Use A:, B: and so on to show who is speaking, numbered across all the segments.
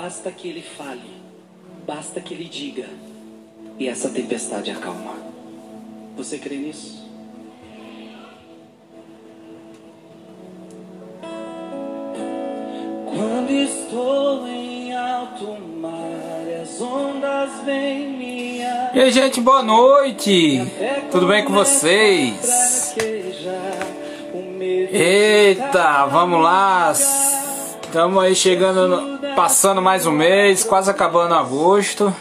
A: Basta que ele fale, basta que ele diga, e essa tempestade acalma. Você crê nisso? Quando estou em alto mar, as ondas vêm me
B: E aí, gente, boa noite! Tudo bem com vocês? Eita, vamos lá! Estamos aí chegando, no- passando mais um mês, quase acabando agosto.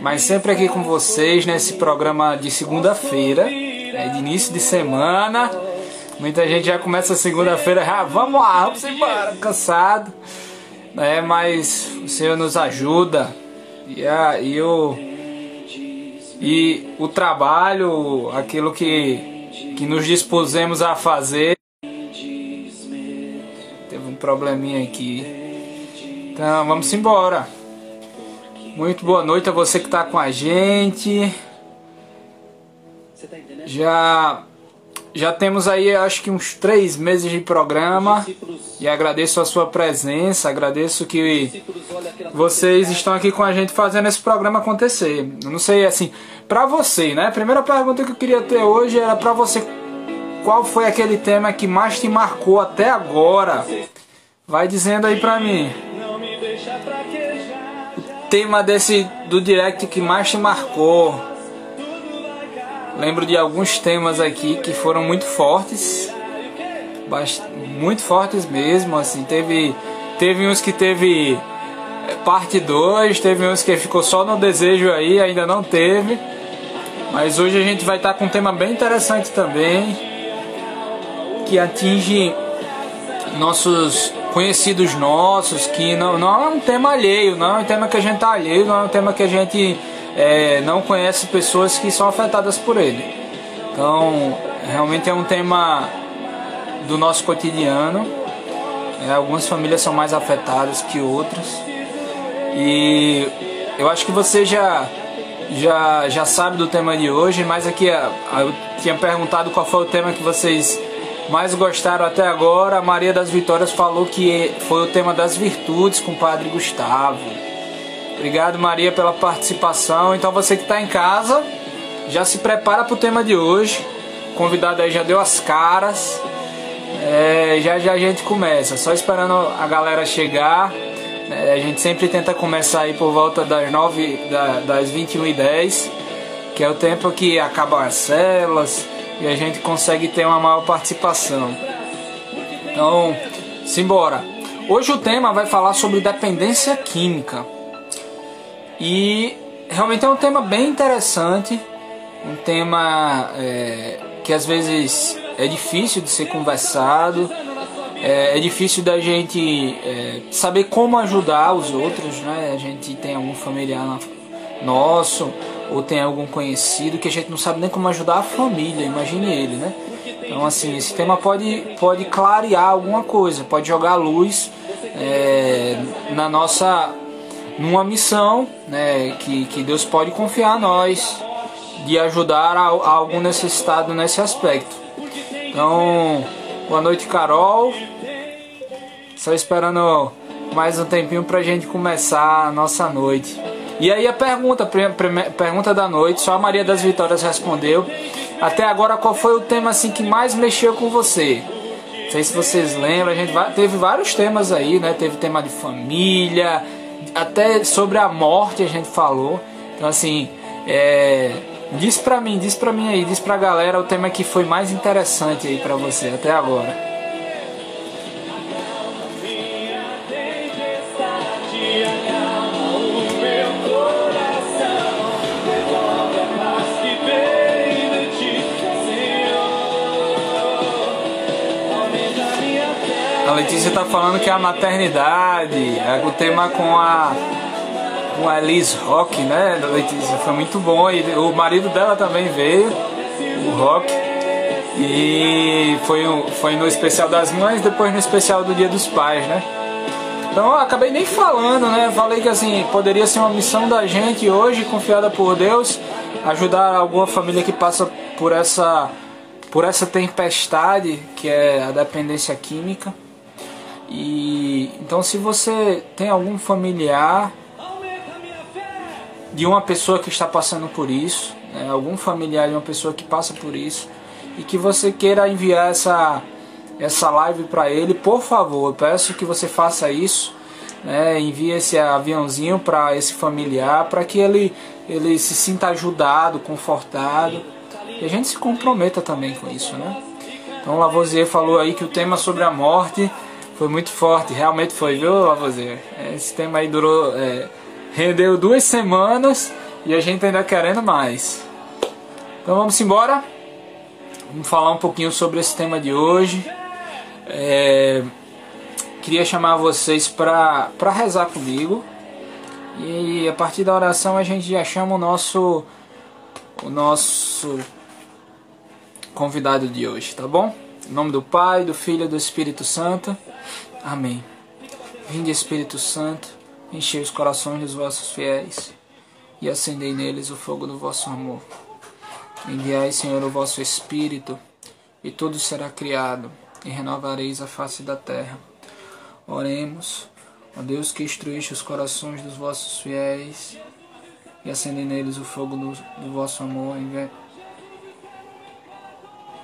B: Mas sempre aqui com vocês nesse programa de segunda-feira, é de início de semana. Muita gente já começa segunda-feira, ah, vamos lá, vamos embora, cansado. É, mas o Senhor nos ajuda. E, a, e, o, e o trabalho, aquilo que, que nos dispusemos a fazer. Probleminha aqui. Então vamos embora. Muito boa noite a você que está com a gente. Já já temos aí acho que uns três meses de programa e agradeço a sua presença, agradeço que vocês estão aqui com a gente fazendo esse programa acontecer. Não sei assim, pra você, né? Primeira pergunta que eu queria ter hoje era pra você qual foi aquele tema que mais te marcou até agora? Vai dizendo aí pra mim.
A: Fraquejar.
B: Tema desse do direct que mais te marcou. Lembro de alguns temas aqui que foram muito fortes. Muito fortes mesmo, assim, teve teve uns que teve eh, parte 2, teve uns que ficou só no desejo aí, ainda não teve. Mas hoje a gente vai estar com um tema bem interessante também, que atinge nossos conhecidos nossos, que não, não é um tema alheio, não é um tema que a gente tá alheio, não é um tema que a gente é, não conhece pessoas que são afetadas por ele. Então, realmente é um tema do nosso cotidiano. É, algumas famílias são mais afetadas que outras. E eu acho que você já já já sabe do tema de hoje, mas aqui eu tinha perguntado qual foi o tema que vocês mais gostaram até agora. A Maria das Vitórias falou que foi o tema das virtudes com o Padre Gustavo. Obrigado, Maria, pela participação. Então você que está em casa, já se prepara para o tema de hoje. O convidado aí já deu as caras. É, já já a gente começa. Só esperando a galera chegar. É, a gente sempre tenta começar aí por volta das 9, da, das 21h10, que é o tempo que acabam as células e a gente consegue ter uma maior participação. Então, simbora. Hoje o tema vai falar sobre dependência química. E realmente é um tema bem interessante, um tema é, que às vezes é difícil de ser conversado, é, é difícil da gente é, saber como ajudar os outros, né? A gente tem algum familiar nosso ou tem algum conhecido que a gente não sabe nem como ajudar a família, imagine ele, né? Então assim, esse tema pode, pode clarear alguma coisa, pode jogar luz é, na nossa numa missão né, que, que Deus pode confiar a nós de ajudar a, a algum necessitado nesse aspecto. Então, boa noite, Carol. Só esperando mais um tempinho pra gente começar a nossa noite. E aí a pergunta, pergunta da noite, só a Maria das Vitórias respondeu. Até agora, qual foi o tema assim que mais mexeu com você? Não sei se vocês lembram, a gente teve vários temas aí, né? Teve tema de família, até sobre a morte a gente falou. Então assim, é, diz pra mim, diz pra mim aí, diz pra galera o tema que foi mais interessante aí pra você até agora. Letícia tá falando que é a maternidade, é o tema com a com a Liz Rock, né, Letícia, foi muito bom e o marido dela também veio, o Rock. E foi, foi no especial das mães, depois no especial do Dia dos Pais, né? Então eu acabei nem falando, né? Falei que assim, poderia ser uma missão da gente hoje, confiada por Deus, ajudar alguma família que passa por essa por essa tempestade que é a dependência química. E então se você tem algum familiar de uma pessoa que está passando por isso, né, algum familiar de uma pessoa que passa por isso, e que você queira enviar essa, essa live para ele, por favor, eu peço que você faça isso. Né, envie esse aviãozinho para esse familiar para que ele, ele se sinta ajudado, confortado e a gente se comprometa também com isso, né? Então Lavoisier falou aí que o tema sobre a morte foi muito forte, realmente foi, viu Lavoisier? Esse tema aí durou, é, rendeu duas semanas e a gente ainda querendo mais. Então vamos embora. Vamos falar um pouquinho sobre esse tema de hoje. É, queria chamar vocês para rezar comigo. E a partir da oração a gente já chama o nosso o nosso convidado de hoje, tá bom? Em nome do Pai, do Filho e do Espírito Santo. Amém. Vinde Espírito Santo, enchei os corações dos vossos fiéis e acendei neles o fogo do vosso amor. Enviai, Senhor, o vosso Espírito, e tudo será criado, e renovareis a face da terra. Oremos, ó Deus que instruíste os corações dos vossos fiéis, e acendei neles o fogo do, do vosso amor. Enviai,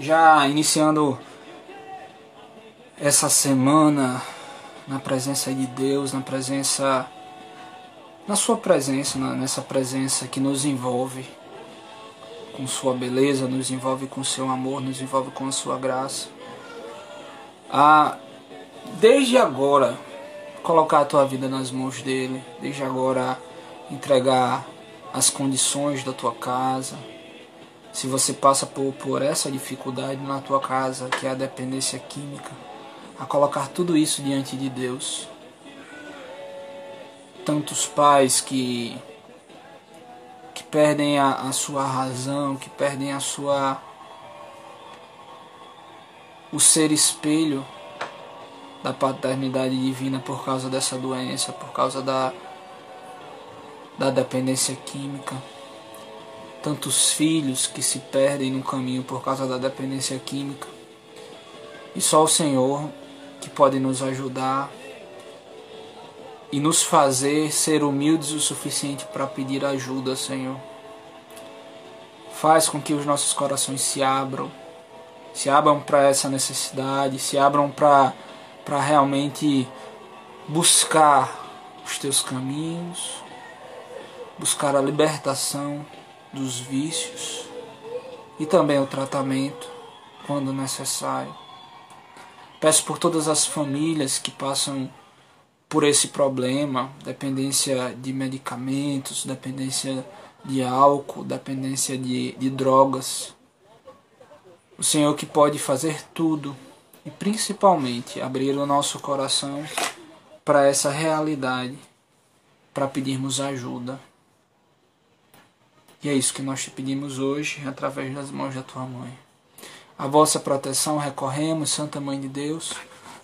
B: já iniciando essa semana na presença de Deus, na presença na sua presença, nessa presença que nos envolve com sua beleza, nos envolve com seu amor, nos envolve com a sua graça. A desde agora colocar a tua vida nas mãos dele, desde agora entregar as condições da tua casa, se você passa por, por essa dificuldade na tua casa, que é a dependência química, a colocar tudo isso diante de Deus. Tantos pais que que perdem a, a sua razão, que perdem a sua o ser espelho da paternidade divina por causa dessa doença, por causa da da dependência química tantos filhos que se perdem no caminho por causa da dependência química. E só o Senhor que pode nos ajudar e nos fazer ser humildes o suficiente para pedir ajuda, Senhor. Faz com que os nossos corações se abram, se abram para essa necessidade, se abram para realmente buscar os teus caminhos, buscar a libertação dos vícios e também o tratamento quando necessário. Peço por todas as famílias que passam por esse problema, dependência de medicamentos, dependência de álcool, dependência de, de drogas. O Senhor que pode fazer tudo e principalmente abrir o nosso coração para essa realidade, para pedirmos ajuda. E é isso que nós te pedimos hoje, através das mãos da tua mãe. A vossa proteção recorremos, Santa Mãe de Deus.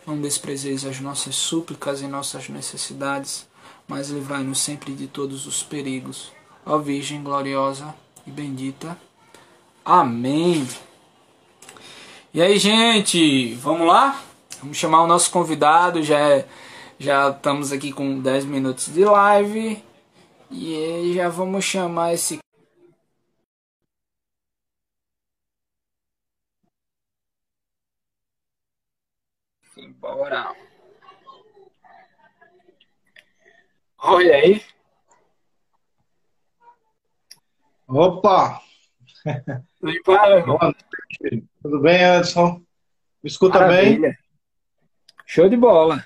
B: Não desprezeis as nossas súplicas e nossas necessidades, mas livrai-nos sempre de todos os perigos. Ó Virgem gloriosa e bendita. Amém. E aí, gente, vamos lá? Vamos chamar o nosso convidado. Já, é, já estamos aqui com 10 minutos de live. E já vamos chamar esse Bora. Olha aí.
C: Opa! Tudo bem, Edson? Me escuta Maravilha. bem?
B: Show de bola.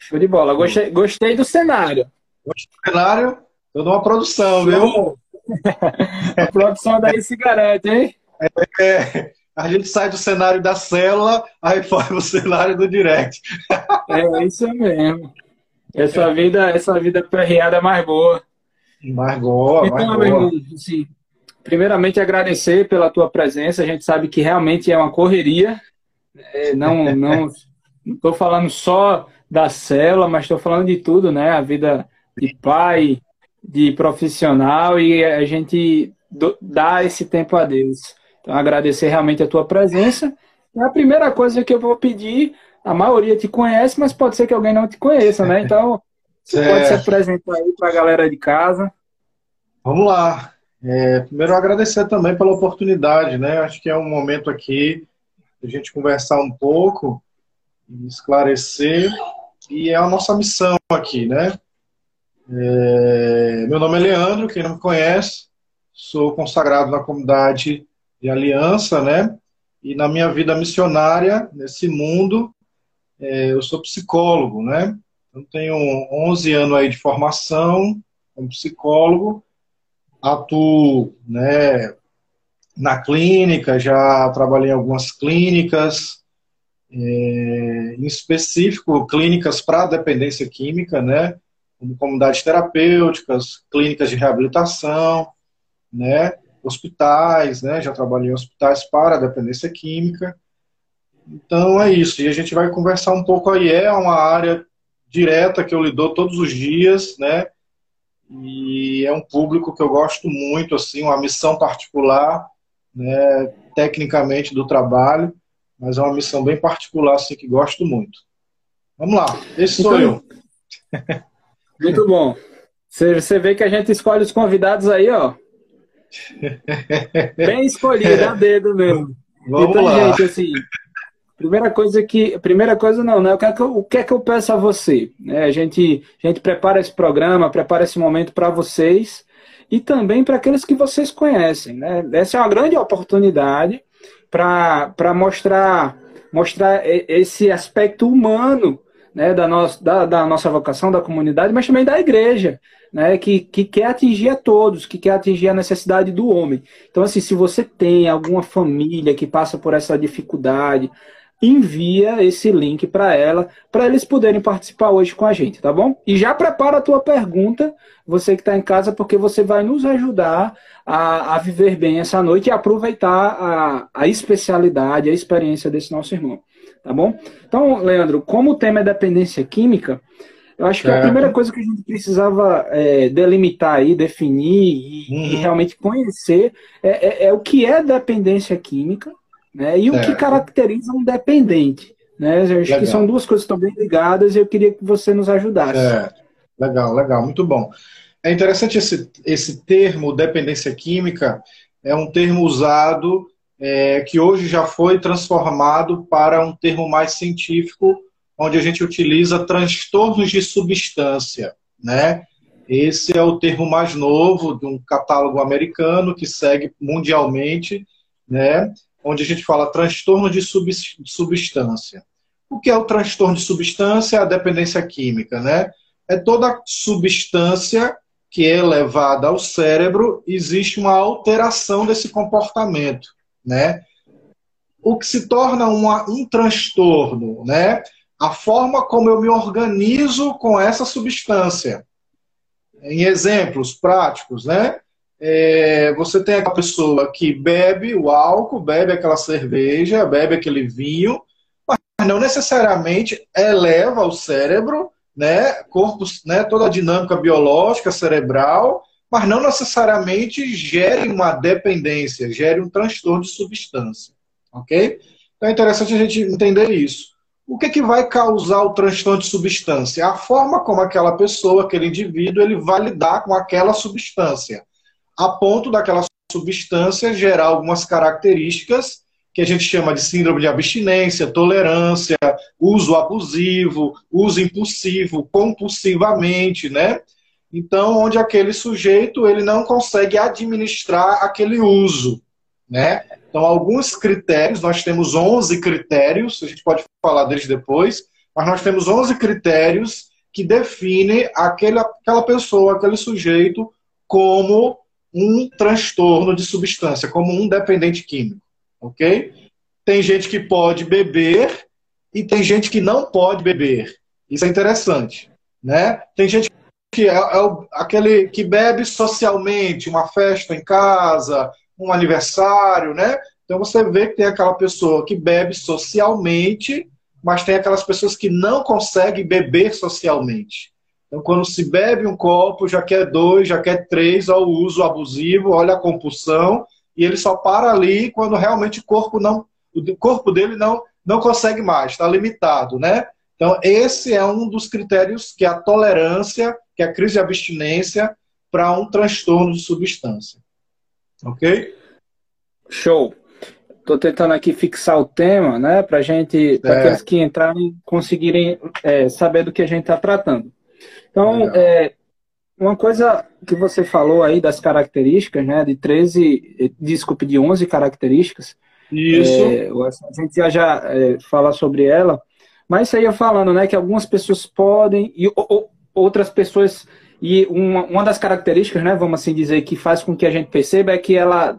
B: Show de bola. Gostei, gostei do cenário.
C: Gostei do cenário? Toda uma produção, Show. viu?
B: A produção daí se garante, hein?
C: É, a gente sai do cenário da célula, aí para o cenário do direct.
B: É isso mesmo. Essa vida, essa vida perreada é mais boa.
C: Mais boa,
B: então,
C: mais boa.
B: irmão, assim, primeiramente agradecer pela tua presença. A gente sabe que realmente é uma correria. É, não, não estou falando só da célula, mas estou falando de tudo, né? A vida de pai, de profissional e a gente dá esse tempo a Deus. Então, agradecer realmente a tua presença. E a primeira coisa que eu vou pedir, a maioria te conhece, mas pode ser que alguém não te conheça, né? Então, você é. pode se apresentar aí para a galera de casa.
C: Vamos lá. É, primeiro, agradecer também pela oportunidade, né? Acho que é um momento aqui de a gente conversar um pouco, esclarecer, e é a nossa missão aqui, né? É, meu nome é Leandro, quem não me conhece, sou consagrado na comunidade de Aliança, né? E na minha vida missionária, nesse mundo, é, eu sou psicólogo, né? Eu tenho 11 anos aí de formação como psicólogo, atuo, né, na clínica, já trabalhei em algumas clínicas, é, em específico clínicas para dependência química, né? como comunidades terapêuticas, clínicas de reabilitação, né, hospitais, né, já trabalhei em hospitais para dependência química. Então é isso, e a gente vai conversar um pouco aí, é uma área direta que eu lido todos os dias, né, e é um público que eu gosto muito, assim, uma missão particular, né, tecnicamente do trabalho, mas é uma missão bem particular, assim, que gosto muito. Vamos lá, esse sou então, eu.
B: Muito bom. Você vê que a gente escolhe os convidados aí, ó. Bem escolhido, a dedo mesmo.
C: Vamos então, lá. gente,
B: assim, primeira coisa que. Primeira coisa não, né? O que é que eu, o que é que eu peço a você? É, a, gente, a gente prepara esse programa, prepara esse momento para vocês e também para aqueles que vocês conhecem. Né? Essa é uma grande oportunidade para mostrar, mostrar esse aspecto humano né, da, nossa, da, da, nossa vocação, da comunidade, mas também da igreja, né, que, que quer atingir a todos, que quer atingir a necessidade do homem. Então, assim, se você tem alguma família que passa por essa dificuldade, envia esse link para ela, para eles poderem participar hoje com a gente, tá bom? E já prepara a tua pergunta, você que está em casa, porque você vai nos ajudar a, a viver bem essa noite e aproveitar a, a especialidade, a experiência desse nosso irmão tá bom? Então, Leandro, como o tema é dependência química, eu acho que é. a primeira coisa que a gente precisava é, delimitar aí, definir e, uhum. e realmente conhecer é, é, é, o que é dependência química né, e o que caracteriza um dependente. Né? Eu acho legal. que são duas coisas bem ligadas e eu queria que você nos ajudasse.
C: É. Legal, legal, muito bom. É interessante esse, esse termo, dependência química, é um termo usado é, que hoje já foi transformado para um termo mais científico, onde a gente utiliza transtornos de substância, né? Esse é o termo mais novo de um catálogo americano que segue mundialmente, né? Onde a gente fala transtorno de substância. O que é o transtorno de substância? A dependência química, né? É toda substância que é levada ao cérebro, existe uma alteração desse comportamento né? O que se torna uma, um transtorno, né? A forma como eu me organizo com essa substância. Em exemplos práticos, né? É, você tem aquela pessoa que bebe o álcool, bebe aquela cerveja, bebe aquele vinho, mas não necessariamente eleva o cérebro, né, corpo, né, toda a dinâmica biológica cerebral mas não necessariamente gere uma dependência, gere um transtorno de substância. Ok? Então é interessante a gente entender isso. O que, que vai causar o transtorno de substância? A forma como aquela pessoa, aquele indivíduo, ele vai lidar com aquela substância, a ponto daquela substância gerar algumas características que a gente chama de síndrome de abstinência, tolerância, uso abusivo, uso impulsivo, compulsivamente, né? Então, onde aquele sujeito ele não consegue administrar aquele uso, né? Então, alguns critérios, nós temos 11 critérios, a gente pode falar deles depois, mas nós temos 11 critérios que definem aquele, aquela pessoa, aquele sujeito, como um transtorno de substância, como um dependente químico, ok? tem gente que pode beber e tem gente que não pode beber. Isso é interessante, né? Tem gente que é, é aquele que bebe socialmente, uma festa em casa, um aniversário, né? Então você vê que tem aquela pessoa que bebe socialmente, mas tem aquelas pessoas que não conseguem beber socialmente. Então, quando se bebe um copo, já quer dois, já quer três, olha o uso abusivo, olha a compulsão, e ele só para ali quando realmente o corpo não, o corpo dele não, não consegue mais, está limitado, né? Então, esse é um dos critérios que é a tolerância, que é a crise de abstinência para um transtorno de substância. Ok?
B: Show. Estou tentando aqui fixar o tema, né, para gente, para aqueles que entrarem conseguirem é, saber do que a gente está tratando. Então, é, uma coisa que você falou aí das características, né, de 13, desculpe, de 11 características.
C: Isso.
B: É, a gente já, já é, fala sobre ela, mas você ia falando, né, que algumas pessoas podem e ou, outras pessoas e uma, uma das características, né, vamos assim dizer, que faz com que a gente perceba é que ela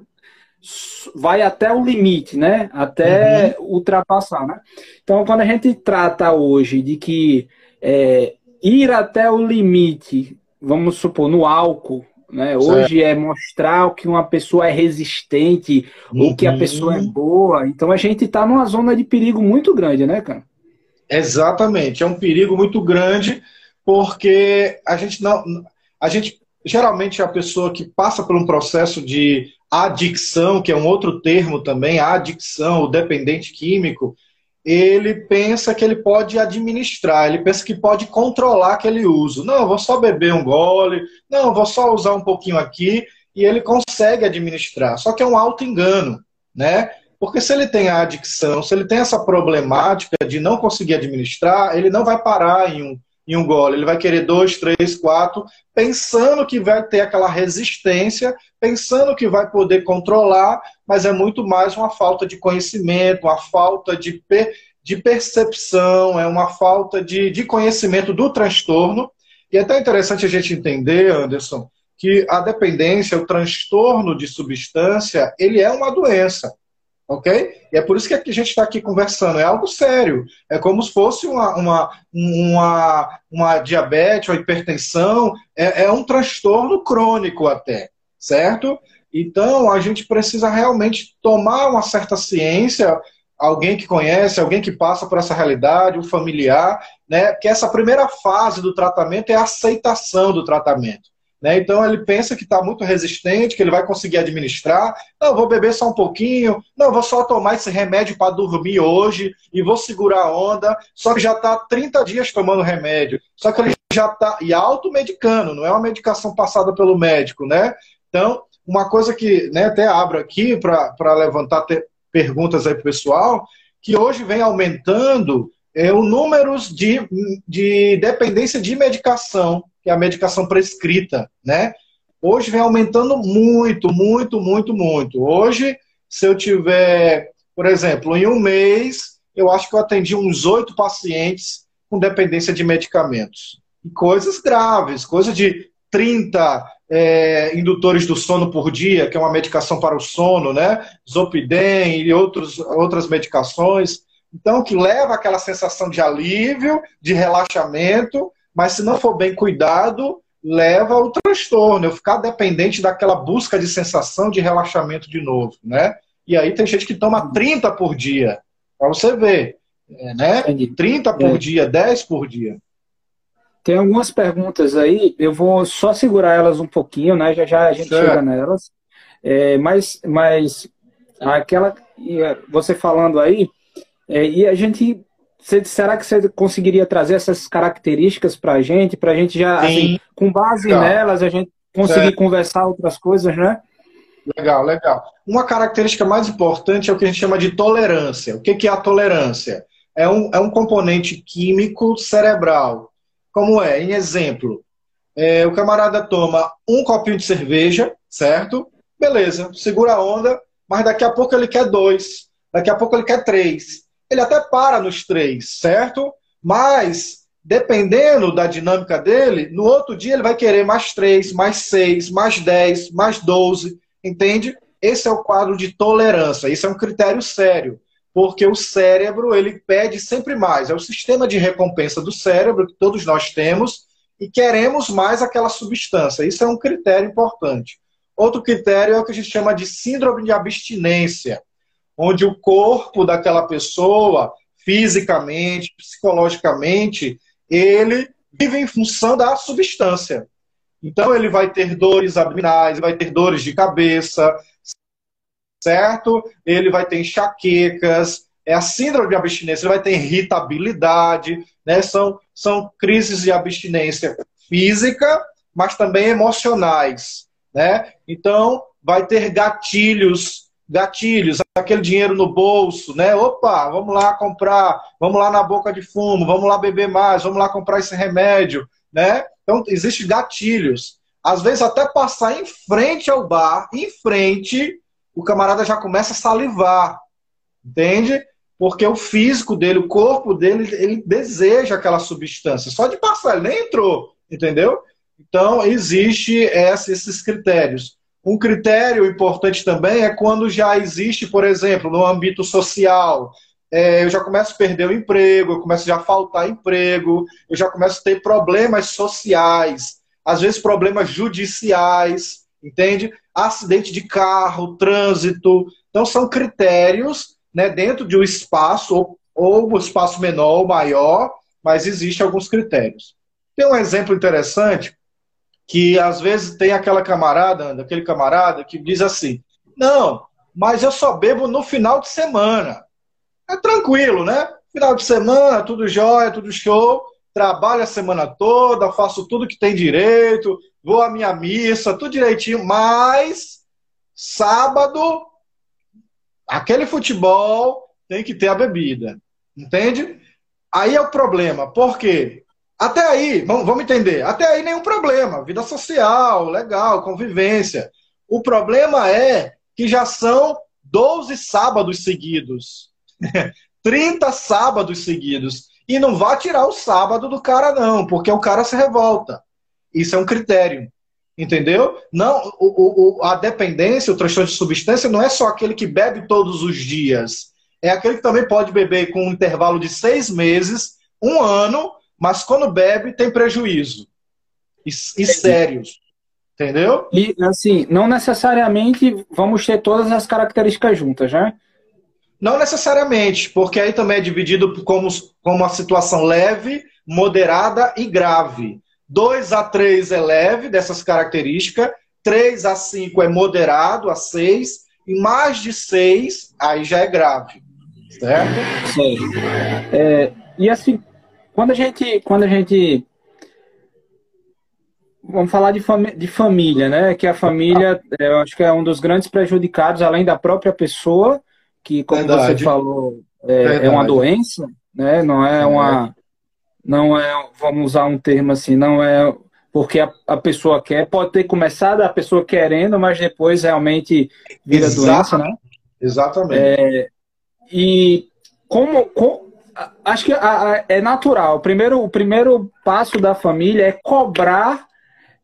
B: vai até o limite, né? Até uhum. ultrapassar, né? Então, quando a gente trata hoje de que é, ir até o limite, vamos supor, no álcool, né? Hoje é mostrar que uma pessoa é resistente uhum. ou que a pessoa é boa. Então a gente está numa zona de perigo muito grande, né, cara?
C: Exatamente, é um perigo muito grande porque a gente não, a gente geralmente a pessoa que passa por um processo de adicção, que é um outro termo também, adicção, o dependente químico, ele pensa que ele pode administrar, ele pensa que pode controlar aquele uso. Não, vou só beber um gole, não, vou só usar um pouquinho aqui, e ele consegue administrar. Só que é um alto engano, né? Porque se ele tem a adicção, se ele tem essa problemática de não conseguir administrar, ele não vai parar em um, em um gole, ele vai querer dois, três, quatro, pensando que vai ter aquela resistência, pensando que vai poder controlar, mas é muito mais uma falta de conhecimento, uma falta de, per, de percepção, é uma falta de, de conhecimento do transtorno. E é até interessante a gente entender, Anderson, que a dependência, o transtorno de substância, ele é uma doença ok? E é por isso que a gente está aqui conversando. É algo sério. É como se fosse uma, uma, uma, uma diabetes, uma hipertensão. É, é um transtorno crônico até, certo? Então, a gente precisa realmente tomar uma certa ciência, alguém que conhece, alguém que passa por essa realidade, um familiar, né? Que essa primeira fase do tratamento é a aceitação do tratamento. Né? Então ele pensa que está muito resistente, que ele vai conseguir administrar. Não, vou beber só um pouquinho. Não, vou só tomar esse remédio para dormir hoje e vou segurar a onda. Só que já está 30 dias tomando remédio. Só que ele já está. E automedicando, não é uma medicação passada pelo médico, né? Então, uma coisa que né, até abro aqui para levantar perguntas aí para o pessoal, que hoje vem aumentando é, o número de, de dependência de medicação que é a medicação prescrita, né? Hoje vem aumentando muito, muito, muito, muito. Hoje, se eu tiver, por exemplo, em um mês, eu acho que eu atendi uns oito pacientes com dependência de medicamentos. E coisas graves, coisa de 30 é, indutores do sono por dia, que é uma medicação para o sono, né? Zopidem e outros, outras medicações. Então, que leva aquela sensação de alívio, de relaxamento, mas se não for bem cuidado, leva ao transtorno, eu ficar dependente daquela busca de sensação de relaxamento de novo, né? E aí tem gente que toma 30 por dia, para você ver, é, né? Entendi. 30 por é. dia, 10 por dia.
B: Tem algumas perguntas aí, eu vou só segurar elas um pouquinho, né? Já já a gente certo. chega nelas. É, mas, mas aquela você falando aí, é, e a gente você, será que você conseguiria trazer essas características para a gente, para a gente já, assim, com base legal. nelas, a gente conseguir certo. conversar outras coisas, né?
C: Legal, legal. Uma característica mais importante é o que a gente chama de tolerância. O que é a tolerância? É um, é um componente químico cerebral. Como é? Em exemplo, é, o camarada toma um copinho de cerveja, certo? Beleza, segura a onda, mas daqui a pouco ele quer dois, daqui a pouco ele quer três ele até para nos três, certo? Mas, dependendo da dinâmica dele, no outro dia ele vai querer mais três, mais seis, mais dez, mais doze, entende? Esse é o quadro de tolerância, isso é um critério sério. porque o cérebro ele pede sempre mais. É o sistema de recompensa do cérebro que todos nós temos e queremos mais aquela substância. Isso é um critério importante. Outro critério é o que a gente chama de síndrome de abstinência, onde o corpo daquela pessoa, fisicamente, psicologicamente, ele vive em função da substância. Então ele vai ter dores abdominais, vai ter dores de cabeça, certo? Ele vai ter enxaquecas, é a síndrome de abstinência, ele vai ter irritabilidade, né? São, são crises de abstinência física, mas também emocionais, né? Então, vai ter gatilhos, gatilhos, aquele dinheiro no bolso, né? Opa, vamos lá comprar, vamos lá na boca de fumo, vamos lá beber mais, vamos lá comprar esse remédio, né? Então, existem gatilhos. Às vezes, até passar em frente ao bar, em frente, o camarada já começa a salivar, entende? Porque o físico dele, o corpo dele, ele deseja aquela substância. Só de passar, ele nem entrou, entendeu? Então, existe esses critérios. Um critério importante também é quando já existe, por exemplo, no âmbito social, é, eu já começo a perder o emprego, eu começo já a faltar emprego, eu já começo a ter problemas sociais, às vezes problemas judiciais, entende? Acidente de carro, trânsito. Então, são critérios né, dentro de um espaço, ou, ou um espaço menor ou maior, mas existem alguns critérios. Tem um exemplo interessante que às vezes tem aquela camarada, aquele camarada que diz assim: não, mas eu só bebo no final de semana. É tranquilo, né? Final de semana, tudo jóia, tudo show. Trabalho a semana toda, faço tudo que tem direito, vou à minha missa, tudo direitinho, mas sábado, aquele futebol tem que ter a bebida. Entende? Aí é o problema. Por quê? Até aí, vamos entender, até aí nenhum problema. Vida social, legal, convivência. O problema é que já são 12 sábados seguidos. 30 sábados seguidos. E não vá tirar o sábado do cara, não, porque o cara se revolta. Isso é um critério. Entendeu? Não, o, o, a dependência, o transtorno de substância, não é só aquele que bebe todos os dias. É aquele que também pode beber com um intervalo de seis meses, um ano, mas quando bebe tem prejuízo. E, e sérios. Entendeu?
B: E assim, não necessariamente vamos ter todas as características juntas, né?
C: Não necessariamente, porque aí também é dividido como, como uma situação leve, moderada e grave. 2 a 3 é leve, dessas características. 3 a 5 é moderado, a 6. E mais de 6, aí já é grave. Certo?
B: Sim. É, e assim, quando a gente. Quando a gente vamos falar de, de família, né? Que a família, eu acho que é um dos grandes prejudicados, além da própria pessoa, que, como Verdade. você falou, é, é, uma doença, né? Não é, é uma. Não é, vamos usar um termo assim, não é porque a, a, pessoa quer, pode ter começado a pessoa querendo, mas depois realmente vira doença, né?
C: Exatamente.
B: É, e como, como, acho que a, a, é natural. O primeiro, o primeiro passo da família é cobrar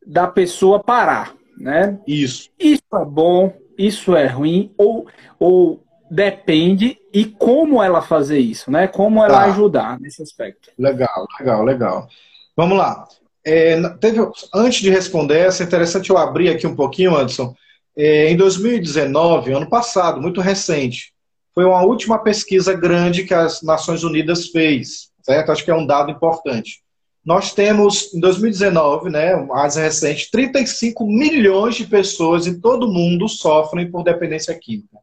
B: da pessoa parar, né?
C: Isso.
B: Isso é bom, isso é ruim, ou, ou depende e como ela fazer isso, né? Como ela tá. ajudar nesse aspecto.
C: Legal, legal, legal. Vamos lá. É, teve, antes de responder, é interessante eu abrir aqui um pouquinho, Anderson. É, em 2019, ano passado, muito recente, foi uma última pesquisa grande que as Nações Unidas fez, certo? Acho que é um dado importante. Nós temos, em 2019, né, mais recente, 35 milhões de pessoas em todo o mundo sofrem por dependência química.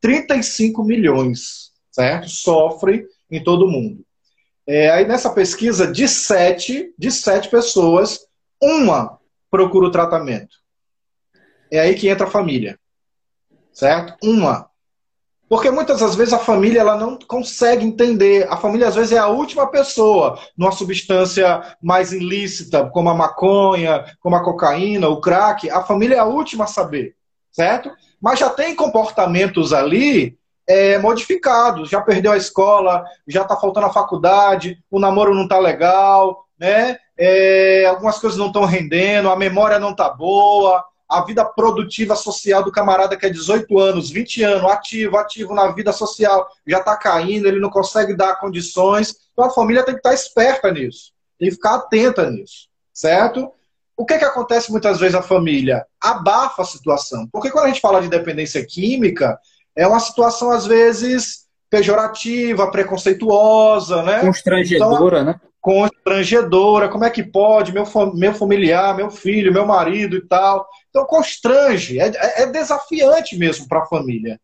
C: 35 milhões, certo? Sofrem em todo o mundo. É, aí nessa pesquisa, de sete, de sete pessoas, uma procura o tratamento. É aí que entra a família, certo? Uma. Porque muitas das vezes a família ela não consegue entender. A família às vezes é a última pessoa numa substância mais ilícita, como a maconha, como a cocaína, o crack. A família é a última a saber, certo? mas já tem comportamentos ali é, modificados. Já perdeu a escola, já está faltando a faculdade, o namoro não está legal, né? É, algumas coisas não estão rendendo, a memória não está boa, a vida produtiva social do camarada que é 18 anos, 20 anos, ativo, ativo na vida social, já está caindo, ele não consegue dar condições. Então a família tem que estar tá esperta nisso, tem que ficar atenta nisso, certo? O que, que acontece muitas vezes a família? Abafa a situação. Porque quando a gente fala de dependência química, é uma situação, às vezes, pejorativa, preconceituosa, né?
B: Constrangedora, então, né?
C: Constrangedora, como é que pode? Meu, meu familiar, meu filho, meu marido e tal. Então constrange, é, é, é desafiante mesmo para a família.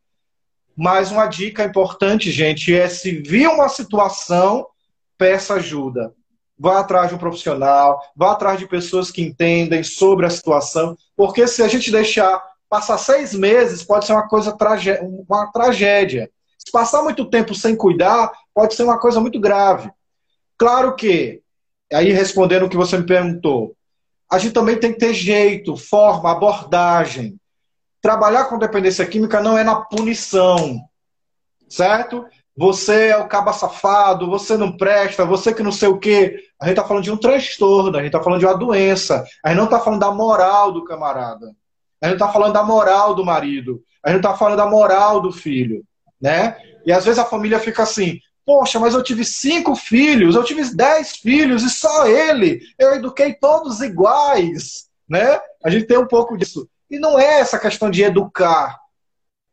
C: Mas uma dica importante, gente, é se vir uma situação, peça ajuda. Vá atrás de um profissional, vá atrás de pessoas que entendem sobre a situação, porque se a gente deixar passar seis meses, pode ser uma coisa tragé uma tragédia. Se passar muito tempo sem cuidar, pode ser uma coisa muito grave. Claro que, aí respondendo o que você me perguntou, a gente também tem que ter jeito, forma, abordagem. Trabalhar com dependência química não é na punição, certo? Você é o caba safado, você não presta, você que não sei o quê. A gente está falando de um transtorno, a gente está falando de uma doença. A gente não está falando da moral do camarada. A gente está falando da moral do marido. A gente está falando da moral do filho. Né? E às vezes a família fica assim: Poxa, mas eu tive cinco filhos, eu tive dez filhos e só ele. Eu eduquei todos iguais. Né? A gente tem um pouco disso. E não é essa questão de educar.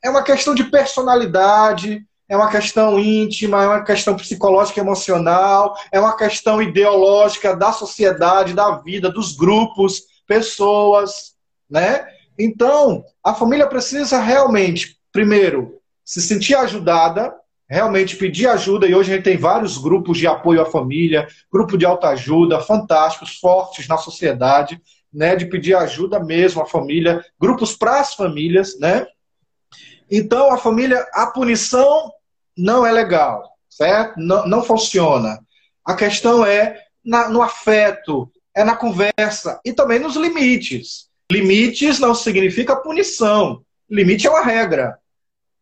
C: É uma questão de personalidade, é uma questão íntima, é uma questão psicológica e emocional, é uma questão ideológica da sociedade, da vida, dos grupos, pessoas, né? Então, a família precisa realmente, primeiro, se sentir ajudada, realmente pedir ajuda, e hoje a gente tem vários grupos de apoio à família, grupo de autoajuda, fantásticos, fortes na sociedade, né, de pedir ajuda mesmo à família, grupos para as famílias, né? Então, a família, a punição não é legal, certo? Não, não funciona. A questão é na, no afeto, é na conversa e também nos limites. Limites não significa punição. Limite é uma regra,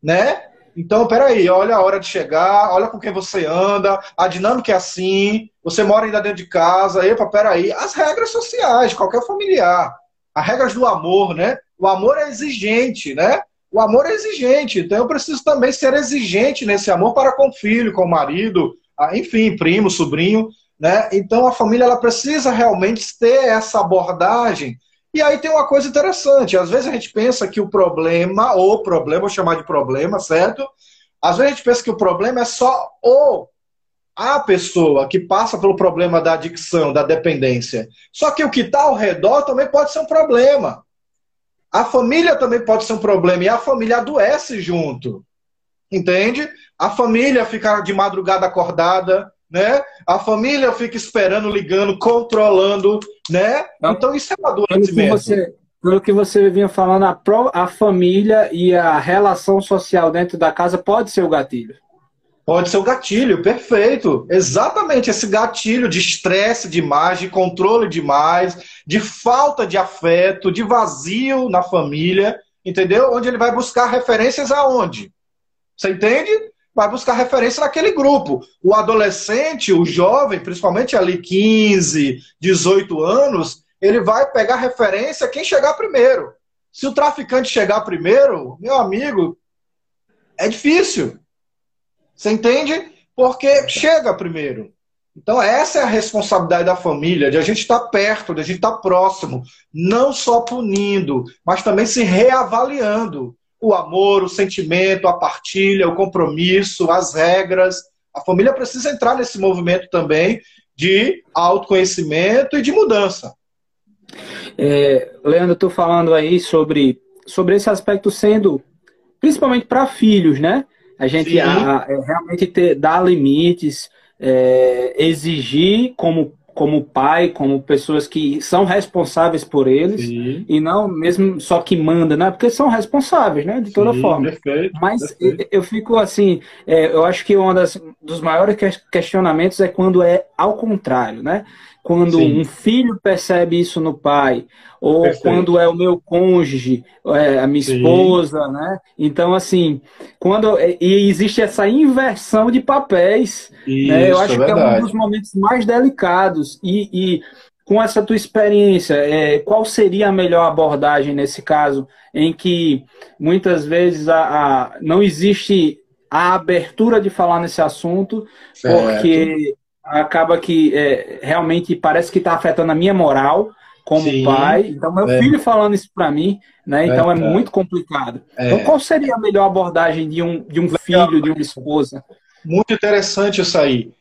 C: né? Então, peraí, olha a hora de chegar, olha com quem você anda, a dinâmica é assim, você mora ainda dentro de casa, epa, peraí. As regras sociais, qualquer familiar. As regras do amor, né? O amor é exigente, né? O amor é exigente, então eu preciso também ser exigente nesse amor para com o filho, com o marido, enfim, primo, sobrinho, né? Então a família ela precisa realmente ter essa abordagem. E aí tem uma coisa interessante, às vezes a gente pensa que o problema, ou problema, vou chamar de problema, certo? Às vezes a gente pensa que o problema é só o a pessoa que passa pelo problema da adicção, da dependência. Só que o que está ao redor também pode ser um problema. A família também pode ser um problema e a família adoece junto. Entende? A família fica de madrugada acordada, né? A família fica esperando, ligando, controlando, né?
B: Então isso é um adoecimento. Que você, pelo que você vinha falando, a, pro, a família e a relação social dentro da casa pode ser o gatilho.
C: Pode ser o gatilho, perfeito. Exatamente esse gatilho de estresse demais, de controle demais, de falta de afeto, de vazio na família, entendeu? Onde ele vai buscar referências aonde? Você entende? Vai buscar referência naquele grupo. O adolescente, o jovem, principalmente ali 15, 18 anos, ele vai pegar referência quem chegar primeiro. Se o traficante chegar primeiro, meu amigo, é difícil. Você entende? Porque chega primeiro. Então, essa é a responsabilidade da família, de a gente estar perto, de a gente estar próximo, não só punindo, mas também se reavaliando. O amor, o sentimento, a partilha, o compromisso, as regras. A família precisa entrar nesse movimento também de autoconhecimento e de mudança.
B: É, Leandro, estou falando aí sobre, sobre esse aspecto sendo, principalmente para filhos, né? A gente a, a, é, realmente ter, dar limites, é, exigir como, como pai, como pessoas que são responsáveis por eles, Sim. e não mesmo só que manda, né? Porque são responsáveis, né? De toda Sim, forma. Perfeito, Mas perfeito. eu fico assim, é, eu acho que um dos maiores questionamentos é quando é ao contrário, né? Quando Sim. um filho percebe isso no pai, ou Perfeito. quando é o meu cônjuge, é, a minha Sim. esposa, né? Então, assim, quando e existe essa inversão de papéis, isso, né? eu acho é que é um dos momentos mais delicados. E, e com essa tua experiência, é, qual seria a melhor abordagem nesse caso, em que muitas vezes a, a não existe a abertura de falar nesse assunto, certo. porque acaba que é, realmente parece que está afetando a minha moral como Sim, pai. Então, meu é. filho falando isso para mim, né? Então é, é muito complicado. É. Então, qual seria a melhor abordagem de um, de um filho, de uma esposa?
C: Muito interessante isso aí.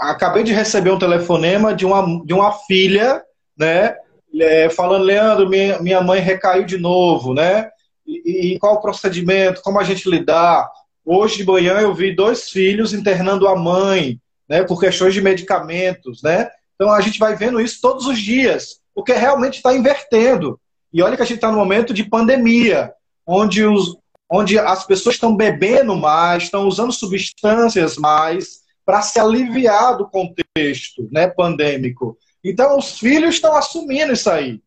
C: Acabei de receber um telefonema de uma, de uma filha, né? É, falando, Leandro, minha, minha mãe recaiu de novo, né? E, e qual o procedimento, como a gente lidar? Hoje de manhã eu vi dois filhos internando a mãe, né? Por questões de medicamentos, né? Então a gente vai vendo isso todos os dias porque realmente está invertendo. E olha que a gente está no momento de pandemia, onde, os, onde as pessoas estão bebendo mais, estão usando substâncias mais para se aliviar do contexto né, pandêmico. Então, os filhos estão assumindo isso aí.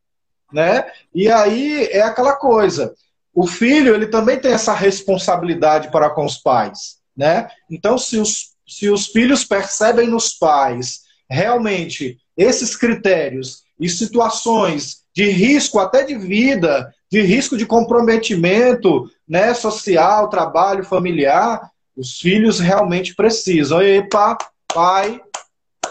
C: Né? E aí é aquela coisa. O filho ele também tem essa responsabilidade para com os pais. Né? Então, se os, se os filhos percebem nos pais realmente esses critérios e situações de risco até de vida, de risco de comprometimento né, social, trabalho, familiar, os filhos realmente precisam. Epa, pai,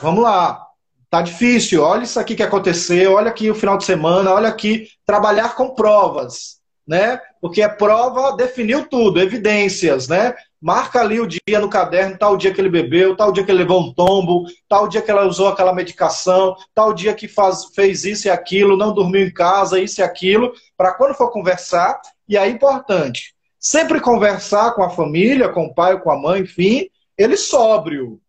C: vamos lá. Tá difícil, olha isso aqui que aconteceu, olha aqui o final de semana, olha aqui, trabalhar com provas, né? Porque a prova definiu tudo, evidências, né? Marca ali o dia no caderno, tal dia que ele bebeu, tal dia que ele levou um tombo, tal dia que ela usou aquela medicação, tal dia que faz, fez isso e aquilo, não dormiu em casa, isso e aquilo, para quando for conversar, e é importante, sempre conversar com a família, com o pai, com a mãe, enfim, ele sóbrio.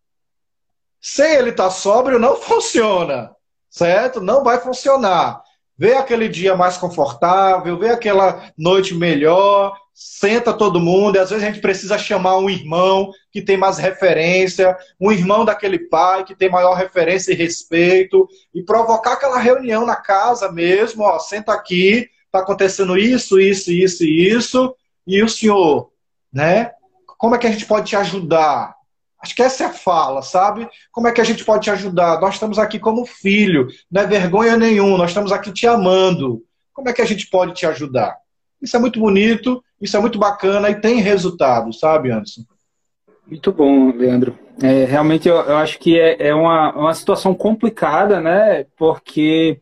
C: Sem ele estar tá sóbrio, não funciona, certo? Não vai funcionar. Vê aquele dia mais confortável, vê aquela noite melhor, senta todo mundo, e às vezes a gente precisa chamar um irmão que tem mais referência, um irmão daquele pai que tem maior referência e respeito, e provocar aquela reunião na casa mesmo, ó, senta aqui, está acontecendo isso, isso, isso e isso, e o senhor, né? Como é que a gente pode te ajudar? Acho que essa é a fala, sabe? Como é que a gente pode te ajudar? Nós estamos aqui como filho, não é vergonha nenhuma, nós estamos aqui te amando. Como é que a gente pode te ajudar? Isso é muito bonito, isso é muito bacana e tem resultado, sabe, Anderson?
B: Muito bom, Leandro. É, realmente eu, eu, acho que é, é uma, uma situação complicada, né? Porque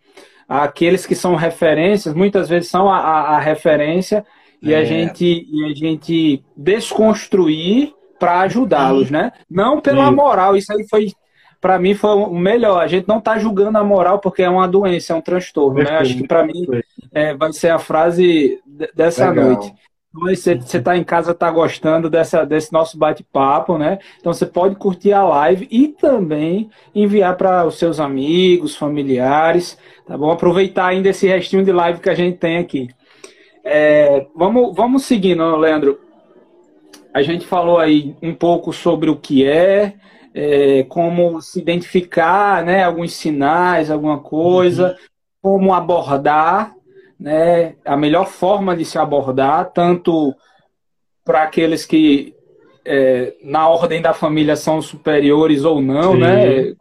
B: aqueles que são referências, muitas vezes são a, a, a referência, e, é. a gente, e a gente desconstruir para ajudá-los, né? Não pela Sim. moral, isso aí foi para mim foi o melhor. A gente não está julgando a moral porque é uma doença, é um transtorno, né? Acho que para mim é, vai ser a frase dessa Legal. noite. Você está em casa, está gostando dessa, desse nosso bate-papo, né? Então você pode curtir a live e também enviar para os seus amigos, familiares, tá bom? Aproveitar ainda esse restinho de live que a gente tem aqui. É, vamos, vamos seguindo, Leandro. A gente falou aí um pouco sobre o que é, é, como se identificar, né, alguns sinais, alguma coisa, uhum. como abordar, né, a melhor forma de se abordar, tanto para aqueles que é, na ordem da família são superiores ou não, né,